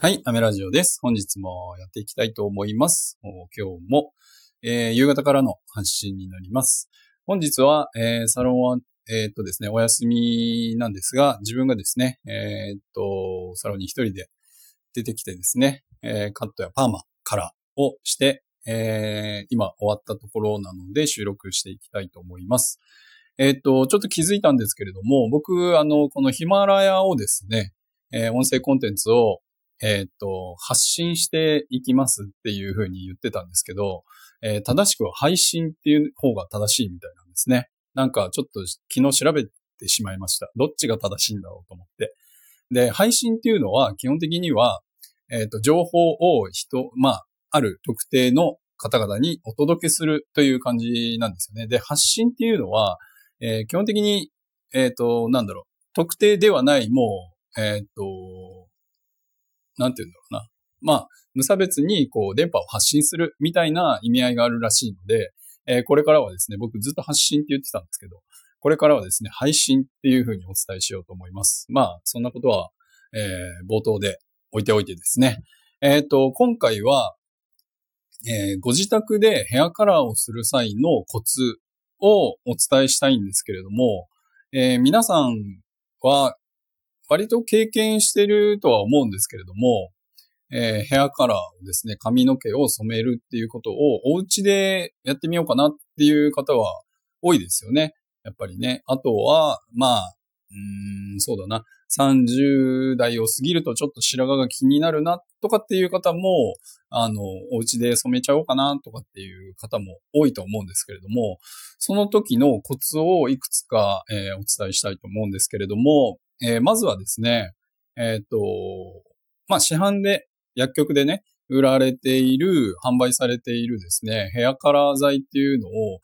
はい、アメラジオです。本日もやっていきたいと思います。今日も、えー、夕方からの発信になります。本日は、えー、サロンは、えー、っとですね、お休みなんですが、自分がですね、えっと、サロンに一人で出てきてですね、えカットやパーマ、カラーをして、え今終わったところなので収録していきたいと思います。えっと、ちょっと気づいたんですけれども、僕、あの、このヒマラヤをですね、え音声コンテンツをえっ、と、発信していきますっていうふうに言ってたんですけど、えー、正しくは配信っていう方が正しいみたいなんですね。なんかちょっと昨日調べてしまいました。どっちが正しいんだろうと思って。で、配信っていうのは基本的には、えっ、ー、と、情報を人、まあ、ある特定の方々にお届けするという感じなんですよね。で、発信っていうのは、えー、基本的に、えっ、ー、と、なんだろう、特定ではない、もう、えっ、と、なんて言うんだろうな。まあ、無差別にこう電波を発信するみたいな意味合いがあるらしいので、えー、これからはですね、僕ずっと発信って言ってたんですけど、これからはですね、配信っていうふうにお伝えしようと思います。まあ、そんなことは、えー、冒頭で置いておいてですね。えっ、ー、と、今回は、えー、ご自宅でヘアカラーをする際のコツをお伝えしたいんですけれども、えー、皆さんは割と経験してるとは思うんですけれども、えー、ヘアカラーですね、髪の毛を染めるっていうことをお家でやってみようかなっていう方は多いですよね。やっぱりね。あとは、まあ、うん、そうだな。30代を過ぎるとちょっと白髪が気になるなとかっていう方も、あの、お家で染めちゃおうかなとかっていう方も多いと思うんですけれども、その時のコツをいくつか、えー、お伝えしたいと思うんですけれども、えー、まずはですね、えっ、と、まあ、市販で、薬局でね、売られている、販売されているですね、ヘアカラー剤っていうのを、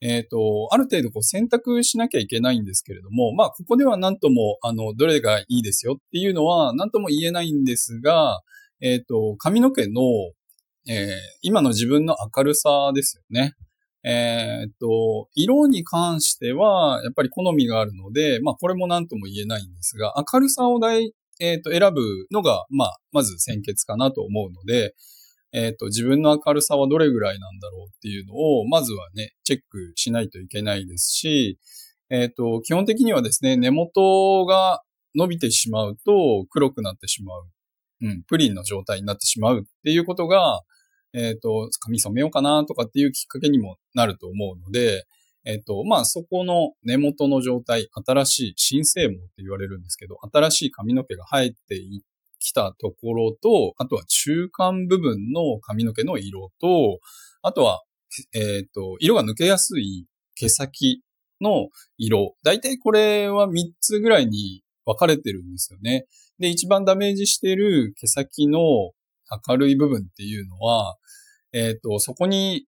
えっ、ー、と、ある程度こう選択しなきゃいけないんですけれども、まあ、ここでは何とも、あの、どれがいいですよっていうのは何とも言えないんですが、えっ、ー、と、髪の毛の、えー、今の自分の明るさですよね。えー、っと、色に関しては、やっぱり好みがあるので、まあこれも何とも言えないんですが、明るさを大、えー、っと、選ぶのが、まあ、まず先決かなと思うので、えっと、自分の明るさはどれぐらいなんだろうっていうのを、まずはね、チェックしないといけないですし、えっと、基本的にはですね、根元が伸びてしまうと黒くなってしまう。うん、プリンの状態になってしまうっていうことが、えっ、ー、と、髪染めようかなとかっていうきっかけにもなると思うので、えっ、ー、と、まあ、そこの根元の状態、新しい新生毛って言われるんですけど、新しい髪の毛が生えてきたところと、あとは中間部分の髪の毛の色と、あとは、えっ、ー、と、色が抜けやすい毛先の色。だいたいこれは3つぐらいに分かれてるんですよね。で、一番ダメージしてる毛先の明るい部分っていうのは、えっ、ー、と、そこに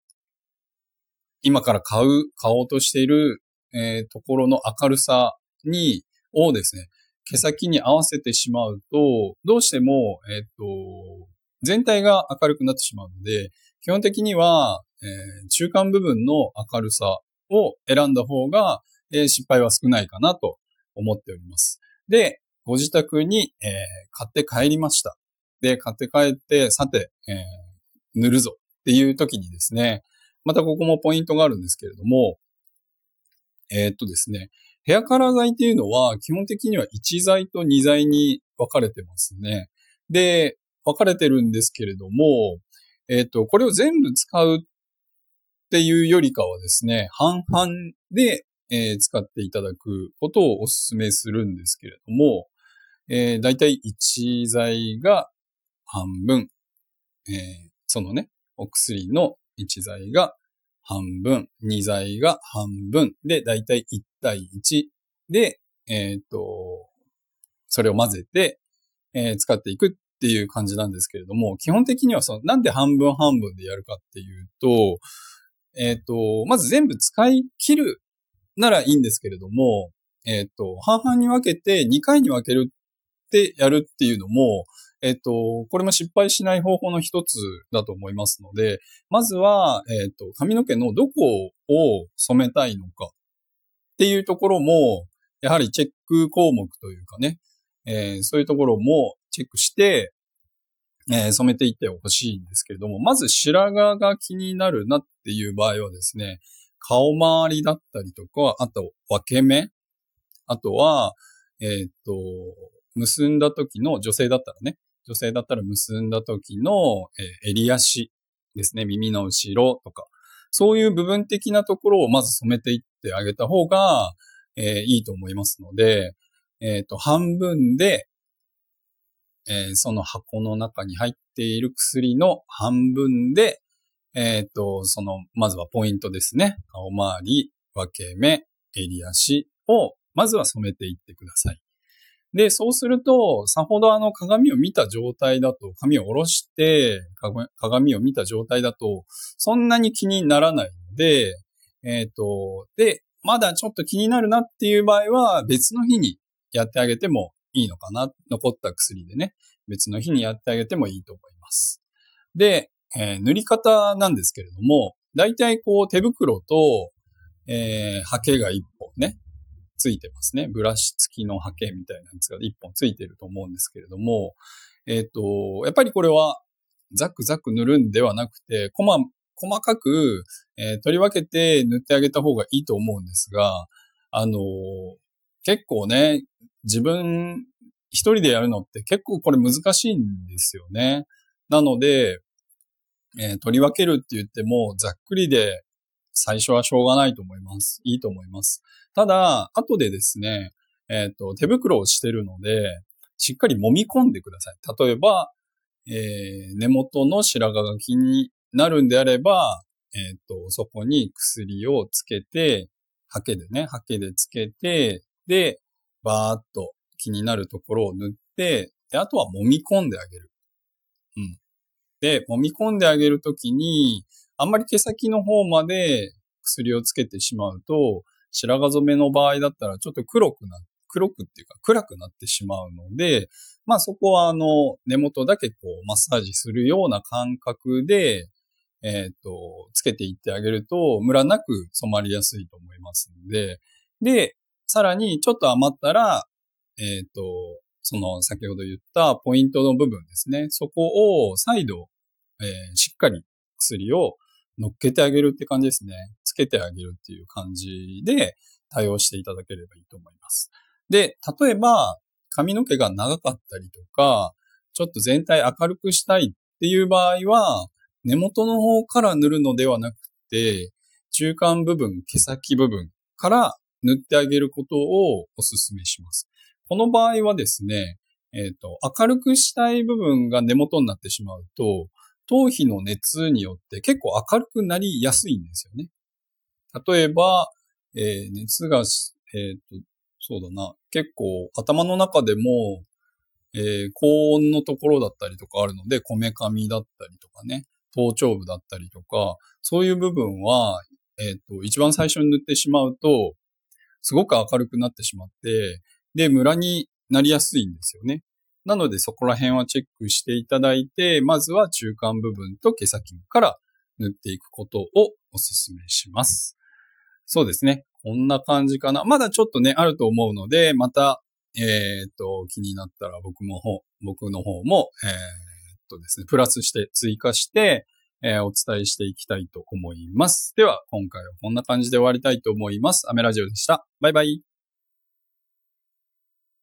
今から買う、買おうとしている、えー、ところの明るさに、をですね、毛先に合わせてしまうと、どうしても、えっ、ー、と、全体が明るくなってしまうので、基本的には、えー、中間部分の明るさを選んだ方が、えー、失敗は少ないかなと思っております。で、ご自宅に、え、買って帰りました。で、買って帰って、さて、えー、塗るぞっていう時にですね、またここもポイントがあるんですけれども、えー、っとですね、ヘアカラー剤っていうのは基本的には1剤と2剤に分かれてますね。で、分かれてるんですけれども、えっ、と、これを全部使うっていうよりかはですね、半々で、えー、使っていただくことをお勧めするんですけれども、えー、だいたい1剤が半分、えー、そのね、お薬の1剤が半分、2剤が半分。で、だいたい1対1で、えっ、ー、と、それを混ぜて、えー、使っていくっていう感じなんですけれども、基本的にはその、なんで半分半分でやるかっていうと、えっ、ー、と、まず全部使い切るならいいんですけれども、えっ、と、半々に分けて2回に分けるってやるっていうのも、えっと、これも失敗しない方法の一つだと思いますので、まずは、えっと、髪の毛のどこを染めたいのかっていうところも、やはりチェック項目というかね、えー、そういうところもチェックして、えー、染めていってほしいんですけれども、まず白髪が気になるなっていう場合はですね、顔周りだったりとか、あと分け目、あとは、えー、っと、結んだ時の女性だったらね、女性だったら結んだ時の、えー、襟足ですね、耳の後ろとか、そういう部分的なところをまず染めていってあげた方が、えー、いいと思いますので、えっ、と、半分で、えー、その箱の中に入っている薬の半分で、えっ、と、その、まずはポイントですね。顔周り、分け目、襟足を、まずは染めていってください。で、そうすると、さほどあの鏡を見た状態だと、髪を下ろして、鏡を見た状態だと、そんなに気にならないので、えっ、ー、と、で、まだちょっと気になるなっていう場合は、別の日にやってあげてもいいのかな。残った薬でね、別の日にやってあげてもいいと思います。で、えー、塗り方なんですけれども、だいたいこう手袋と、えー、ハケが一本ね、ついてますね。ブラシ付きのハケみたいなやつが一本ついてると思うんですけれども、えっ、ー、と、やっぱりこれはザクザク塗るんではなくて、細細かく、えー、取り分けて塗ってあげた方がいいと思うんですが、あのー、結構ね、自分一人でやるのって結構これ難しいんですよね。なので、えー、取り分けるって言っても、ざっくりで最初はしょうがないと思います。いいと思います。ただ、後でですね、えっ、ー、と、手袋をしてるので、しっかり揉み込んでください。例えば、えー、根元の白髪が気になるんであれば、えっ、ー、と、そこに薬をつけて、ハケでね、ハケでつけて、で、バーっと気になるところを塗って、で、あとは揉み込んであげる。うん。で、揉み込んであげるときに、あんまり毛先の方まで薬をつけてしまうと、白髪染めの場合だったらちょっと黒くな、黒くっていうか暗くなってしまうので、まあそこはあの根元だけこうマッサージするような感覚で、えっ、ー、と、つけていってあげるとムラなく染まりやすいと思いますので、で、さらにちょっと余ったら、えっ、ー、と、その先ほど言ったポイントの部分ですね。そこを再度、えー、しっかり薬を乗っけてあげるって感じですね。つけてあげるっていう感じで対応していただければいいと思います。で、例えば髪の毛が長かったりとか、ちょっと全体明るくしたいっていう場合は、根元の方から塗るのではなくて、中間部分、毛先部分から塗ってあげることをお勧めします。この場合はですね、えっ、ー、と、明るくしたい部分が根元になってしまうと、頭皮の熱によって結構明るくなりやすいんですよね。例えば、えー、熱が、えっ、ー、と、そうだな、結構頭の中でも、えー、高温のところだったりとかあるので、こめかみだったりとかね、頭頂部だったりとか、そういう部分は、えっ、と、一番最初に塗ってしまうと、すごく明るくなってしまって、で、ムラになりやすいんですよね。なのでそこら辺はチェックしていただいて、まずは中間部分と毛先から塗っていくことをお勧めします。そうですね。こんな感じかな。まだちょっとね、あると思うので、また、えー、っと、気になったら僕も、僕の方も、えー、っとですね、プラスして追加して、えー、お伝えしていきたいと思います。では、今回はこんな感じで終わりたいと思います。アメラジオでした。バイバイ。